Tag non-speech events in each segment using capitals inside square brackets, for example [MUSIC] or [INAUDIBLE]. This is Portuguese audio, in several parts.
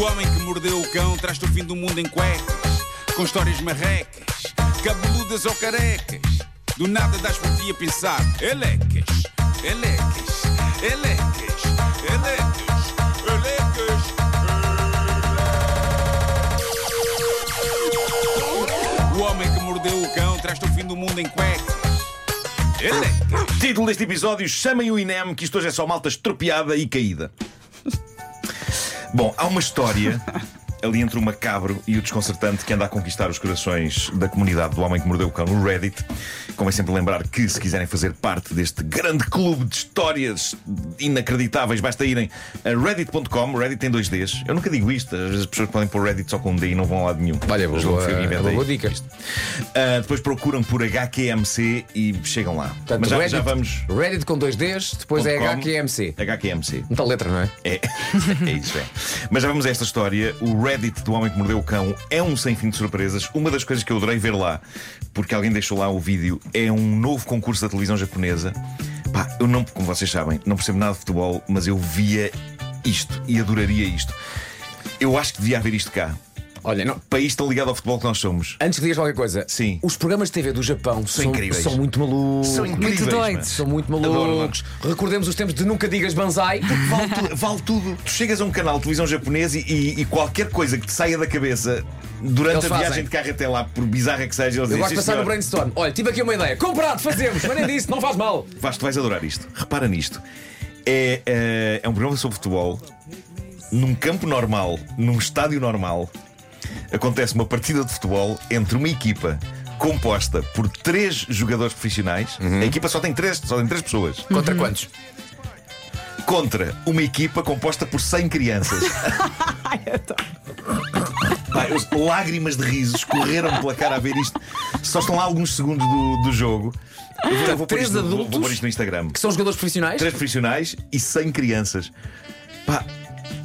O homem que mordeu o cão traz-te o fim do mundo em cuecas, com histórias marrecas, cabeludas ou carecas. Do nada das por ti a pensar, elecas, elecas, elecas, elecas, elecas. O homem que mordeu o cão traz-te o fim do mundo em cuecas. Título deste episódio: Chamem o INEM, que isto hoje é só malta estropiada e caída. Bom, há uma história ali entre o macabro e o desconcertante que anda a conquistar os corações da comunidade do Homem que Mordeu o Cão no Reddit. Convém sempre lembrar que, se quiserem fazer parte deste grande clube de histórias inacreditáveis, basta irem a reddit.com. Reddit tem dois Ds. Eu nunca digo isto, às vezes as pessoas podem pôr Reddit só com um D e não vão a lado nenhum. Olha, boa, inventei boa isto. dica. Ah, depois procuram por HQMC e chegam lá. Portanto, Mas já, Reddit, já vamos. Reddit com dois Ds, depois é. HQMC. HQMC. Muita letra, não é? É, [LAUGHS] é isso, é. Mas já vamos a esta história. O Reddit do Homem que Mordeu o Cão é um sem fim de surpresas. Uma das coisas que eu adorei ver lá, porque alguém deixou lá o vídeo, é um novo concurso da televisão japonesa. Pá, eu não, como vocês sabem, não percebo nada de futebol, mas eu via isto e adoraria isto. Eu acho que devia haver isto cá. Olha, não. País tão ligado ao futebol que nós somos. Antes que digas qualquer coisa, Sim. os programas de TV do Japão são, incríveis. são muito malucos. São incríveis. doidos. mano. São muito Adoro, malucos. Recordemos os tempos de nunca digas banzai. Vale, tu- vale tudo. Tu chegas a um canal de televisão japonês e, e- e qualquer coisa que te saia da cabeça durante Eles a viagem fazem. de carro até lá, por bizarra que seja, eles Eu gosto de "Sim, pensar no senhor." brainstorm. Olha, tive aqui uma ideia. Comprado, fazemos, mas nem disse, não faz mal. Vasco, tu vais adorar isto. Repara nisto. É, é, é um programa sobre futebol. Num campo normal, num estádio normal, acontece uma partida de futebol entre uma equipa composta por três jogadores profissionais. A equipa só tem três, só tem três pessoas. Contra quantos? Contra uma equipa composta por 100 crianças. [LAUGHS] Pá, eu- lágrimas de riso escorreram pela cara a ver isto. Só estão lá alguns segundos do, do jogo. Eu vou, eu vou três isto no- vou- adultos? vou pôr isto no Instagram. Que são jogadores profissionais? Três profissionais e 100 crianças. Pá,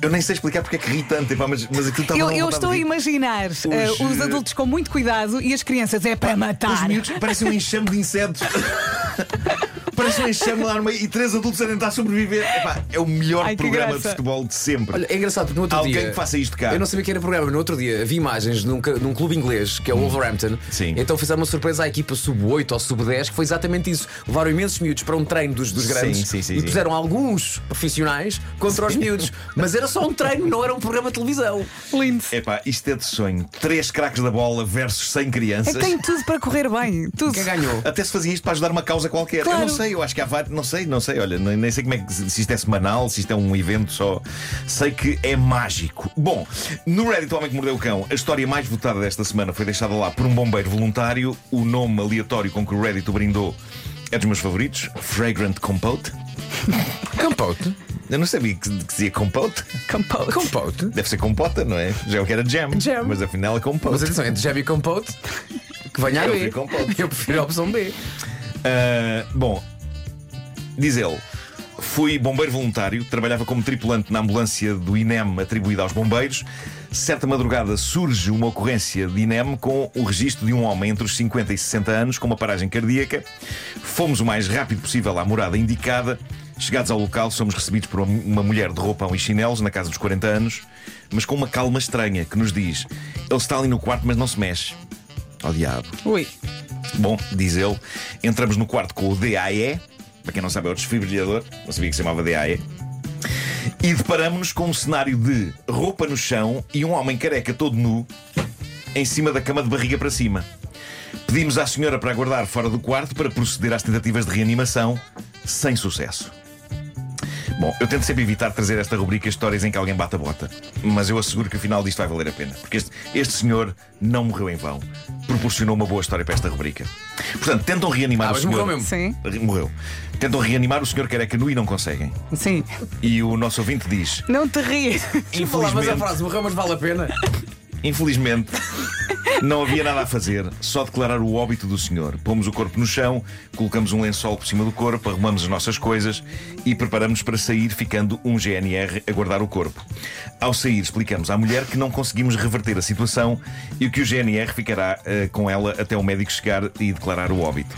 eu nem sei explicar porque é que ri tanto, epá, mas, mas aquilo estava Eu, eu estou a imaginar Os, os eh, adultos com muito cuidado e as crianças é para Os matar. miúdos parecem um enxame de insetos. [LAUGHS] Parece um enxame lá no meio e três adultos a tentar sobreviver. Epá, é o melhor Ai, programa de graça. futebol de sempre. Olha, é engraçado porque no outro Alguém dia. que faça isto cá. Eu não sabia que era programa, mas no outro dia vi imagens num, num clube inglês que é o Wolverhampton. Hum. Sim. Então fizeram uma surpresa à equipa sub-8 ou sub-10, que foi exatamente isso. Levaram imensos miúdos para um treino dos, dos Sim, grandes sim, sim, e sim. puseram alguns profissionais contra os miúdos. Mas era só um treino, não era um programa de televisão. Lindo. Epá, isto é de sonho. Três craques da bola versus 100 É crianças. que tem tudo para correr bem. Tudo. Quem ganhou? Até se fazia isto para ajudar uma causa qualquer. Claro. Eu não sei, eu acho que há vários. Não sei, não sei, olha, nem, nem sei como é que. Se isto é semanal, se isto é um evento só. Sei que é mágico. Bom, no Reddit O Homem que Mordeu o Cão, a história mais votada desta semana foi deixada lá por um bombeiro voluntário. O nome aleatório com que o Reddit o brindou é dos meus favoritos: Fragrant Compote. [LAUGHS] Compote? Eu não sabia que, que dizia compote. Compote. Compote? Deve ser compota, não é? Já eu que era jam. Jam. Mas afinal é compote. Mas atenção, é de Jam e Compote. Que venha a Eu B. prefiro Compote. Eu prefiro a opção B. Ah, bom, diz ele. Fui bombeiro voluntário, trabalhava como tripulante na ambulância do INEM atribuída aos bombeiros. Certa madrugada surge uma ocorrência de INEM com o registro de um homem entre os 50 e 60 anos com uma paragem cardíaca. Fomos o mais rápido possível à morada indicada. Chegados ao local, somos recebidos por uma mulher de roupão e chinelos, na casa dos 40 anos, mas com uma calma estranha, que nos diz: Ele está ali no quarto, mas não se mexe. Ó diabo. Ui. Bom, diz ele, entramos no quarto com o DAE, para quem não sabe é o desfibrilhador, não sabia que se chamava DAE, e deparamos-nos com um cenário de roupa no chão e um homem careca todo nu em cima da cama de barriga para cima. Pedimos à senhora para aguardar fora do quarto para proceder às tentativas de reanimação, sem sucesso. Bom, eu tento sempre evitar trazer esta rubrica histórias em que alguém bate a bota, mas eu asseguro que o final disto vai valer a pena, porque este, este senhor não morreu em vão. Proporcionou uma boa história para esta rubrica. Portanto, tentam reanimar Ah, o mas senhor. morreu mesmo. Sim. Re- Morreu. Tentam reanimar o senhor careca nu e não conseguem. Sim. E o nosso ouvinte diz: Não te rias. Falar, mas a infelizmente, frase morreu, mas vale a pena. infelizmente, não havia nada a fazer, só declarar o óbito do senhor. Pomos o corpo no chão, colocamos um lençol por cima do corpo, arrumamos as nossas coisas e preparamos para sair, ficando um GNR a guardar o corpo. Ao sair, explicamos à mulher que não conseguimos reverter a situação e que o GNR ficará eh, com ela até o médico chegar e declarar o óbito.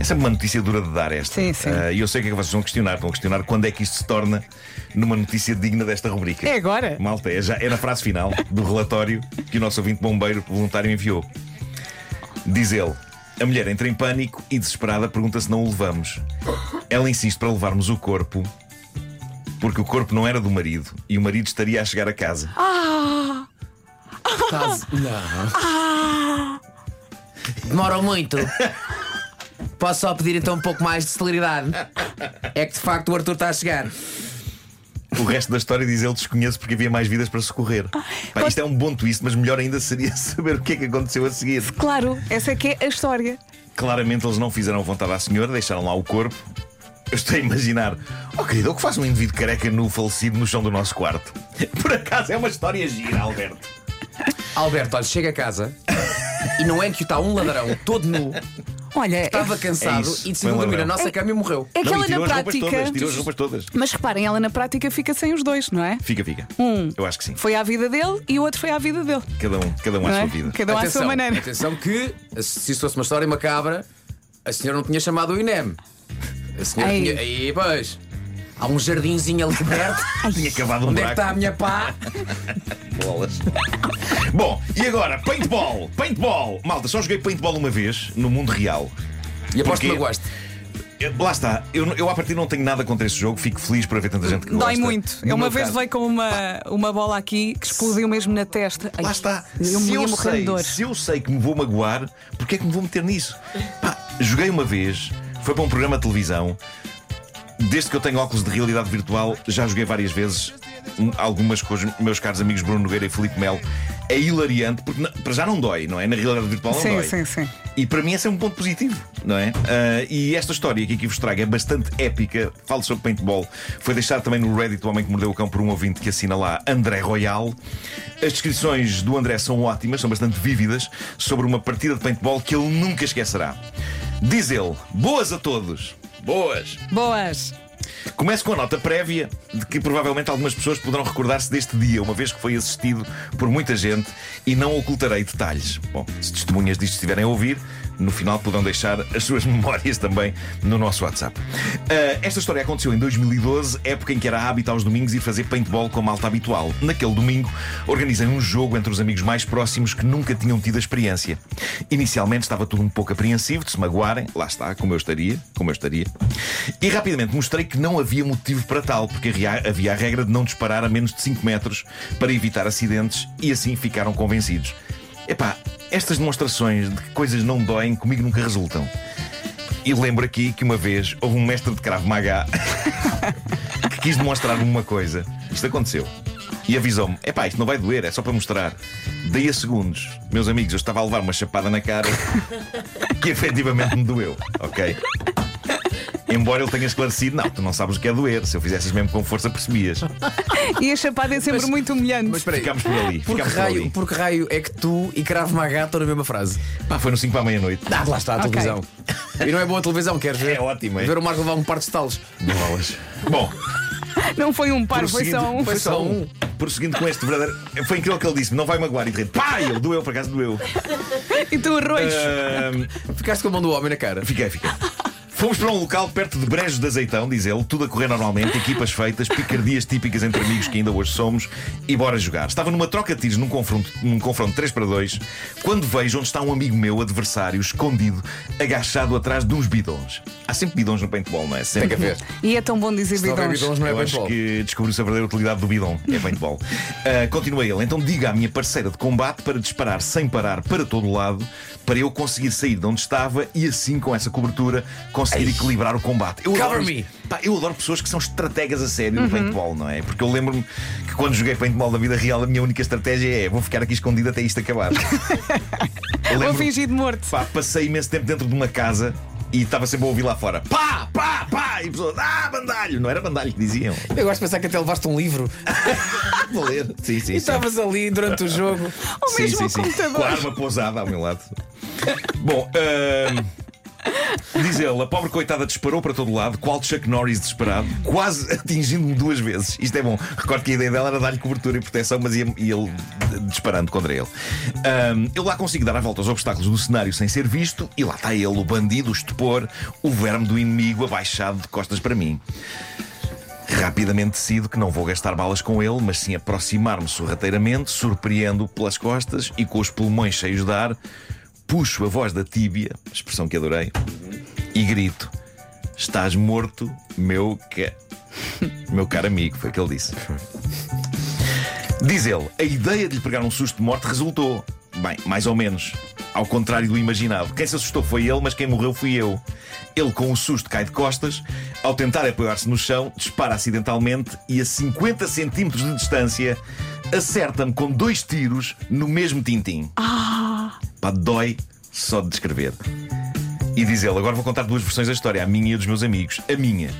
É sempre uma notícia dura de dar esta. Sim, sim. Ah, E eu sei o que é que vocês vão questionar. Vão questionar quando é que isto se torna numa notícia digna desta rubrica. É agora. Malta, é, já, é na frase final do relatório que o nosso ouvinte bombeiro voluntário enviou. Diz ele: A mulher entra em pânico e, desesperada, pergunta se não o levamos. Ela insiste para levarmos o corpo. Porque o corpo não era do marido e o marido estaria a chegar a casa. Caso- Não. Demoram muito. [LAUGHS] Posso só pedir então um pouco mais de celeridade? É que de facto o Arthur está a chegar. O resto da história diz ele desconheço porque havia mais vidas para socorrer. Pá, isto é um bom twist, mas melhor ainda seria [LAUGHS] saber o que é que aconteceu a seguir. Claro, essa é que é a história. Claramente eles não fizeram vontade à senhora, deixaram lá o corpo. Eu estou a imaginar, oh querido, o que faz um indivíduo careca nu falecido no chão do nosso quarto? [LAUGHS] Por acaso é uma história gira, Alberto. Alberto, olha, chega a casa [LAUGHS] e não é que está um ladrão todo nu, Olha, é, estava cansado isso, e decidiu um dormir na nossa cama e morreu. é que não, ela e tirou na as roupas prática. todas, tirou as roupas todas. Mas reparem, ela na prática fica sem os dois, não é? Fica, fica. Um Eu acho que sim. foi à vida dele e o outro foi à vida dele. Cada um, cada um à sua é? vida. Cada um à sua maneira. atenção que se isso fosse uma história macabra, a senhora não tinha chamado o INEM. A senhora Ei. tinha. Aí, pois. Há um jardinzinho ali perto. [LAUGHS] Tinha cavado um Onde é que buraco. está a minha pá? Bolas. Bom, e agora, paintball! Paintball! Malta, só joguei paintball uma vez no mundo real. E aposto que Porquê? magoaste. Eu- Lá está, eu, eu à partida não tenho nada contra esse jogo, fico feliz por haver tanta gente que Dói gosta. muito. No Eu uma meu vez caso- levei com uma, uma bola aqui que explodiu mesmo na testa. Ai, Lá está. Eu me se, ia eu morrer de sei, dor. se eu sei que me vou magoar, porque é que me vou meter nisso? Pá, joguei uma vez, foi para um programa de televisão. Desde que eu tenho óculos de realidade virtual, já joguei várias vezes. um, Algumas com os meus caros amigos Bruno Nogueira e Filipe Melo. É hilariante, porque para já não dói, não é? Na realidade virtual não Sim, dói. sim, sim. E para mim esse é um ponto positivo, não é? Ah, e esta história que aqui vos trago é bastante épica. Falo sobre paintball. Foi deixado também no Reddit do Homem que Mordeu o Cão por um ouvinte que assina lá André Royal. As descrições do André são ótimas, são bastante vívidas, sobre uma partida de paintball que ele nunca esquecerá. Diz ele: Boas a todos! Boas! Boas. Começo com a nota prévia de que provavelmente algumas pessoas poderão recordar-se deste dia, uma vez que foi assistido por muita gente e não ocultarei detalhes. Bom, se testemunhas disto estiverem a ouvir, no final poderão deixar as suas [LAUGHS] memórias também no nosso WhatsApp. Ah, esta história aconteceu em 2012, época em que era hábito aos domingos ir fazer paintball com a malta habitual. Naquele domingo, organizei um jogo entre os amigos mais próximos que nunca tinham tido a experiência. Inicialmente estava tudo um pouco apreensivo de se magoarem, lá está, como eu estaria, como eu estaria. E rapidamente mostrei que não havia motivo para tal, porque havia a regra de não disparar a menos de 5 metros para evitar acidentes e assim ficaram convencidos. Epá, estas demonstrações de que coisas não doem comigo nunca resultam. E lembro aqui que uma vez houve um mestre de Krav Maga [LAUGHS] que quis demonstrar-me uma coisa. Isto aconteceu. E avisou-me: epá, isto não vai doer, é só para mostrar. Daí a segundos, meus amigos, eu estava a levar uma chapada na cara [LAUGHS] que efetivamente me doeu, ok? Embora ele tenha esclarecido, não, tu não sabes o que é doer. Se eu fizesse isso mesmo com força, percebias. [LAUGHS] E a chapada é sempre Mas- muito humilhante. Mas espera aí. Ficámos por ali. Por que, Ficámos por ali. raio, por que raio é que tu e Cravo Maga estão na mesma frase? Pá, foi no 5 para a meia-noite. Ah, lá está a Ok. televisão. E não é boa a televisão, queres ver? É ótimo, é. Ver o Marco levar um par de estalos. Bolas. Bom, Não foi um par, foi só um. Foi só um. Prosseguindo com este verdadeiro. Foi incrível que ele disse: não vai magoar. E de repente, pá, ele doeu, por acaso doeu. E tu arroz. Ahm, Ficaste com a mão do homem na cara. Fiquei, fiquei. Fomos para um local perto de Brejos de Azeitão, diz ele, tudo a correr normalmente, equipas feitas, picardias típicas entre amigos que ainda hoje somos, e bora jogar. Estava numa troca de tiros num confronto, num confronto 3 para 2, quando vejo onde está um amigo meu, adversário, escondido, agachado atrás de uns bidons. Há sempre bidons no paintball, não é? Sempre. Tem que haver. E é tão bom dizer Se não bidons. bidons, não é Eu acho paintball. que descobriu-se a verdadeira utilidade do bidon. É paintball. Uh, [LAUGHS] continua ele. Então diga à minha parceira de combate para disparar sem parar para todo o lado, para eu conseguir sair de onde estava e assim, com essa cobertura, conseguir equilibrar o combate. Eu Cover adoro, me. Pá, eu adoro pessoas que são estrategas a sério no paintball, não é? Porque eu lembro-me que quando joguei paintball na vida real, a minha única estratégia é vou ficar aqui escondido até isto acabar. [LAUGHS] Eu Vou fingir de morto. Pá, passei imenso tempo dentro de uma casa e estava sempre a ouvir lá fora pá, pá, pá, e pessoas, ah, bandalho, não era bandalho que diziam. Eu gosto de pensar que até levaste um livro [LAUGHS] Vou ler. Sim, sim, e sim. estavas ali durante o jogo. Ou Sim, mesmo sim, ao sim. computador. Com a arma pousada ao meu lado. Bom, ahm, Diz ele, a pobre coitada disparou para todo lado, qual Chuck Norris desesperado, quase [LAUGHS] atingindo-me duas vezes. Isto é bom. Recordo que a ideia dela era dar-lhe cobertura e proteção, mas ia, ia ele disparando contra ele. Ahm, eu lá consigo dar a volta aos obstáculos do cenário sem ser visto, e lá está ele, o bandido, o estupor, o verme do inimigo abaixado de costas para mim. Rapidamente decido que não vou gastar balas com ele, mas sim aproximar-me sorrateiramente, surpreendo-o pelas costas e com os pulmões cheios de ar, puxo a voz da tíbia, expressão que adorei, e grito: Estás morto, meu ca... [LAUGHS] meu caro amigo, foi o que ele disse. Diz ele: a ideia de lhe pegar um susto de morte resultou. Bem, mais ou menos. Ao contrário do imaginado. Quem se assustou foi ele, mas quem morreu fui eu. Ele, com o susto, cai de costas. Ao tentar apoiar-se no chão, dispara acidentalmente e, a 50 centímetros de distância, acerta-me com dois tiros no mesmo tintim. Pá, dói só de descrever. E diz ele: Agora vou contar duas versões da história, a minha e a dos meus amigos. A minha.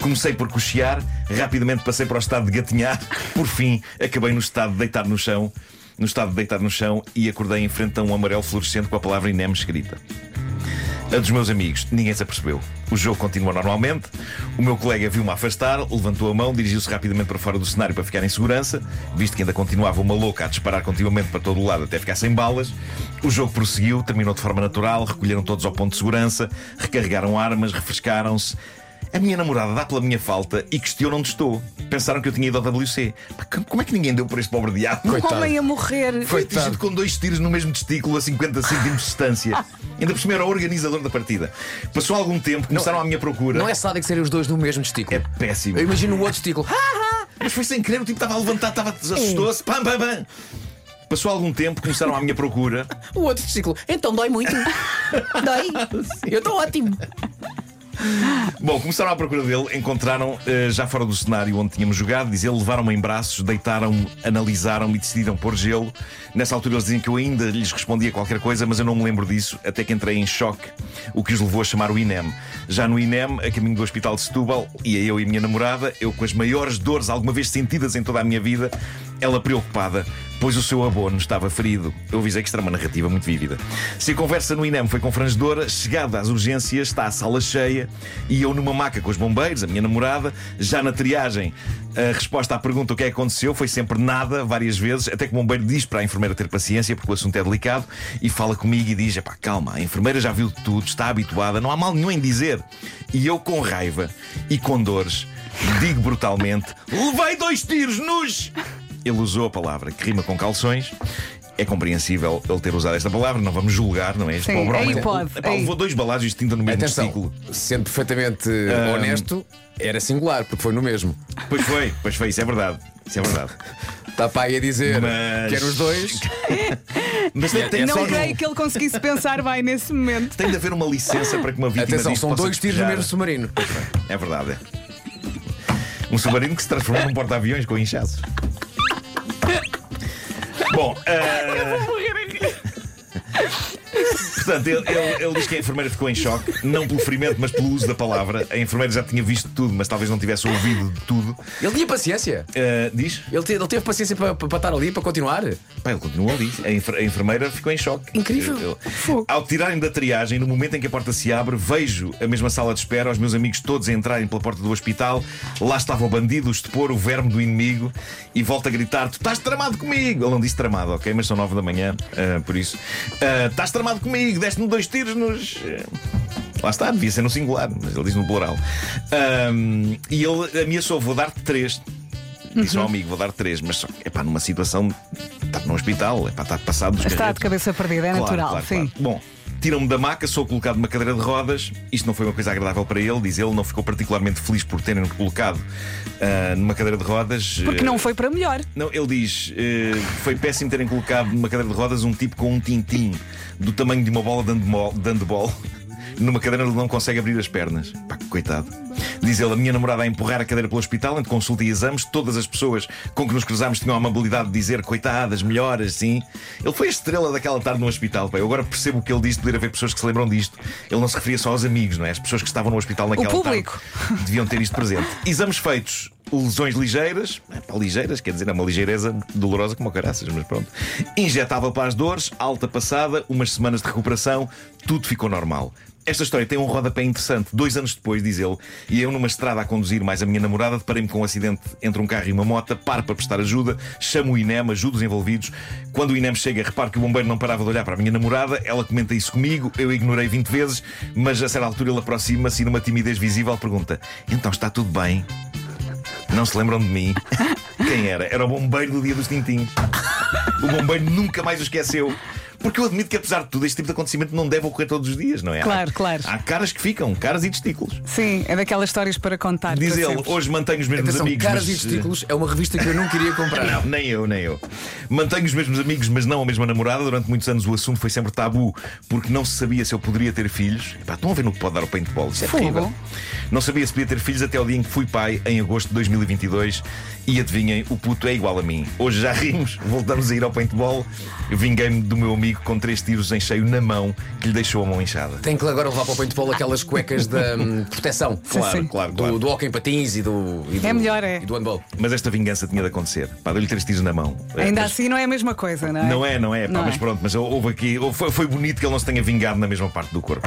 Comecei por cochear, rapidamente passei para o estado de gatinhar, por fim acabei no estado de deitar no chão, no estado de deitar no chão e acordei em frente a um amarelo fluorescente com a palavra INEM escrita. A dos meus amigos, ninguém se apercebeu. O jogo continua normalmente. O meu colega viu-me afastar, levantou a mão, dirigiu-se rapidamente para fora do cenário para ficar em segurança, visto que ainda continuava uma louca a disparar continuamente para todo o lado até ficar sem balas. O jogo prosseguiu, terminou de forma natural, recolheram todos ao ponto de segurança, recarregaram armas, refrescaram-se. A minha namorada dá pela minha falta e questiona onde estou. Pensaram que eu tinha ido ao WC. Como é que ninguém deu por este pobre diabo? Um homem a morrer. Foi atingido com dois tiros no mesmo testículo a 50 centímetros de distância. [LAUGHS] Ainda por cima era o organizador da partida. Passou algum tempo, começaram à minha procura. Não é sádico serem os dois no mesmo testículo. É péssimo. Eu imagino o outro testículo. Mas foi sem querer, o tipo estava a levantar, estava assustou-se. Pam, pam, pam. Passou algum tempo, começaram à minha procura. [LAUGHS] O outro testículo. Então dói muito. [LAUGHS] dói. Eu estou ótimo. [LAUGHS] Bom, começaram à procura dele, encontraram eh, já fora do cenário onde tínhamos jogado. Diz ele, levaram-me em braços, deitaram-me, analisaram-me e decidiram pôr gelo. Nessa altura eles diziam que eu ainda lhes respondia qualquer coisa, mas eu não me lembro disso, até que entrei em choque, o que os levou a chamar o INEM. Já no INEM, a caminho do hospital de Setúbal, ia eu e a minha namorada, eu com as maiores dores alguma vez sentidas em toda a minha vida, ela preocupada, pois o seu abono estava ferido. Eu avisei que isto era uma narrativa muito vívida. Se a conversa no INEM foi confrangedora, chegada às urgências, está a sala cheia e eu numa maca com os bombeiros, a minha namorada, já na triagem. A resposta à pergunta o que é que aconteceu foi sempre nada, várias vezes, até que o bombeiro diz para a enfermeira ter paciência, porque o assunto é delicado, e fala comigo e diz: pá, calma, a enfermeira já viu tudo, está habituada, não há mal nenhum em dizer. E eu, com raiva e com dores, digo brutalmente: levei dois tiros nos. Ele usou a palavra que rima com calções. É compreensível ele ter usado esta palavra, não vamos julgar, não é? Este Sim, pobre aí homem pode, Epá, levou dois balaços de tinta no mesmo Atenção, testículo. sendo perfeitamente honesto, era singular, porque foi no mesmo. Pois foi, pois foi, isso é verdade. Isso é verdade. Está para aí a dizer Mas- que eram os dois. [LAUGHS] Mas tem, tem, Não creio que ele conseguisse pensar bem nesse momento. tem de haver uma licença para que uma vítima Atenção, disto são possa dois tiros no mesmo submarino. É verdade. é. Um submarino que se transformou num porta-aviões com inchaços. Bom, ah, [LAUGHS] Portanto, ele, ele- ele diz que a enfermeira ficou em choque, não pelo ferimento, mas pelo uso da palavra. A enfermeira já tinha visto tudo, mas talvez não tivesse ouvido de tudo. Ele tinha paciência. Ah, diz? Ele, te- ele teve paciência para, para estar ali, para continuar. Pá, ele continuou ali. A, enfer- a enfermeira ficou em choque. Incrível. Eu- eu- Ao tirarem da triagem, no momento em que a porta se abre, vejo a mesma sala de espera, os meus amigos todos a entrarem pela porta do hospital. Lá estava o bandido, o estupor, o verme do inimigo, e volta a gritar: Tu estás tramado comigo! Ele não disse tramado, ok? Mas são nove da manhã, ah, por isso. Ah, Estás tramado comigo, deste-me dois tiros nos. Lá está, devia ser no singular, mas ele diz no plural. Ahm, e ele ameaçou: Vou dar-te três. Disse ao amigo, vou dar três, mas é pá, numa situação. Está no hospital, é pá, está passado dos Está de carretos. cabeça perdida, é Claro, natural, claro, sim. claro. Bom, tiram-me da maca, sou colocado numa cadeira de rodas. Isto não foi uma coisa agradável para ele, diz ele, não ficou particularmente feliz por terem-no colocado ah, numa cadeira de rodas. Porque Eh, não foi para melhor. não, ele diz: eh, foi péssimo terem colocado numa cadeira de rodas um tipo com um tintim do tamanho de uma bola de handball, de handball numa cadeira onde não consegue abrir as pernas. Pá, coitado. Diz ele: a minha namorada a empurrar a cadeira pelo hospital, entre consulta e exames, todas as pessoas com que nos cruzámos tinham a amabilidade de dizer coitadas, melhoras, sim. Ele foi a estrela daquela tarde no hospital. Pá. Eu agora percebo o que ele disse de poder haver pessoas que se lembram disto. Ele não se referia só aos amigos, não é? As pessoas que estavam no hospital naquela público. tarde deviam ter isto presente. Exames feitos. Lesões ligeiras, é, ligeiras, quer dizer, é uma ligeireza dolorosa como o caraças, mas pronto. Injetável para as dores, alta passada, umas semanas de recuperação, tudo ficou normal. Esta história tem um rodapé interessante. Dois anos depois, diz ele, e eu numa estrada a conduzir mais a minha namorada, deparei-me com um acidente entre um carro e uma moto, paro para prestar ajuda, chamo o INEM, ajudo os envolvidos. Quando o INEM chega, reparo que o bombeiro não parava de olhar para a minha namorada, ela comenta isso comigo, eu ignorei 20 vezes, mas a certa altura ele aproxima-se e numa timidez visível pergunta: Então está tudo bem? Não se lembram de mim? Quem era? Era o bombeiro do dia dos tintins. O bombeiro nunca mais o esqueceu. Porque eu admito que, apesar de tudo, este tipo de acontecimento não deve ocorrer todos os dias, não é? Claro, há, claro. Há caras que ficam, caras e testículos. Sim, é daquelas histórias para contar. Diz para ele, sempre. hoje mantenho os mesmos Atenção, amigos. Caras mas, e Testículos é uma revista que eu não queria comprar. Não, nem eu, nem eu. Mantenho os mesmos amigos, mas não a mesma namorada. Durante muitos anos o assunto foi sempre tabu, porque não se sabia se eu poderia ter filhos. Epá, estão a ver no que pode dar o paintball. Isso é Fogo. terrível. Não sabia se podia ter filhos até ao dia em que fui pai, em agosto de 2022. E adivinhem, o puto é igual a mim. Hoje já rimos, voltamos a ir ao paintball. Vinguei-me do meu amigo com três tiros em cheio na mão, que lhe deixou a mão inchada. Tem que agora levar para o paintball aquelas cuecas de hum, proteção. Claro, sim. claro, Do, claro. do hockey em patins e do, e do. É melhor, é. E do handball. Mas esta vingança tinha de acontecer. Pá, deu-lhe três tiros na mão. Ainda Mas- assim não é a mesma coisa, não é? Não é, não é, pá, Não mas é. pronto, mas houve aqui, foi, foi bonito que ele não se tenha vingado na mesma parte do corpo.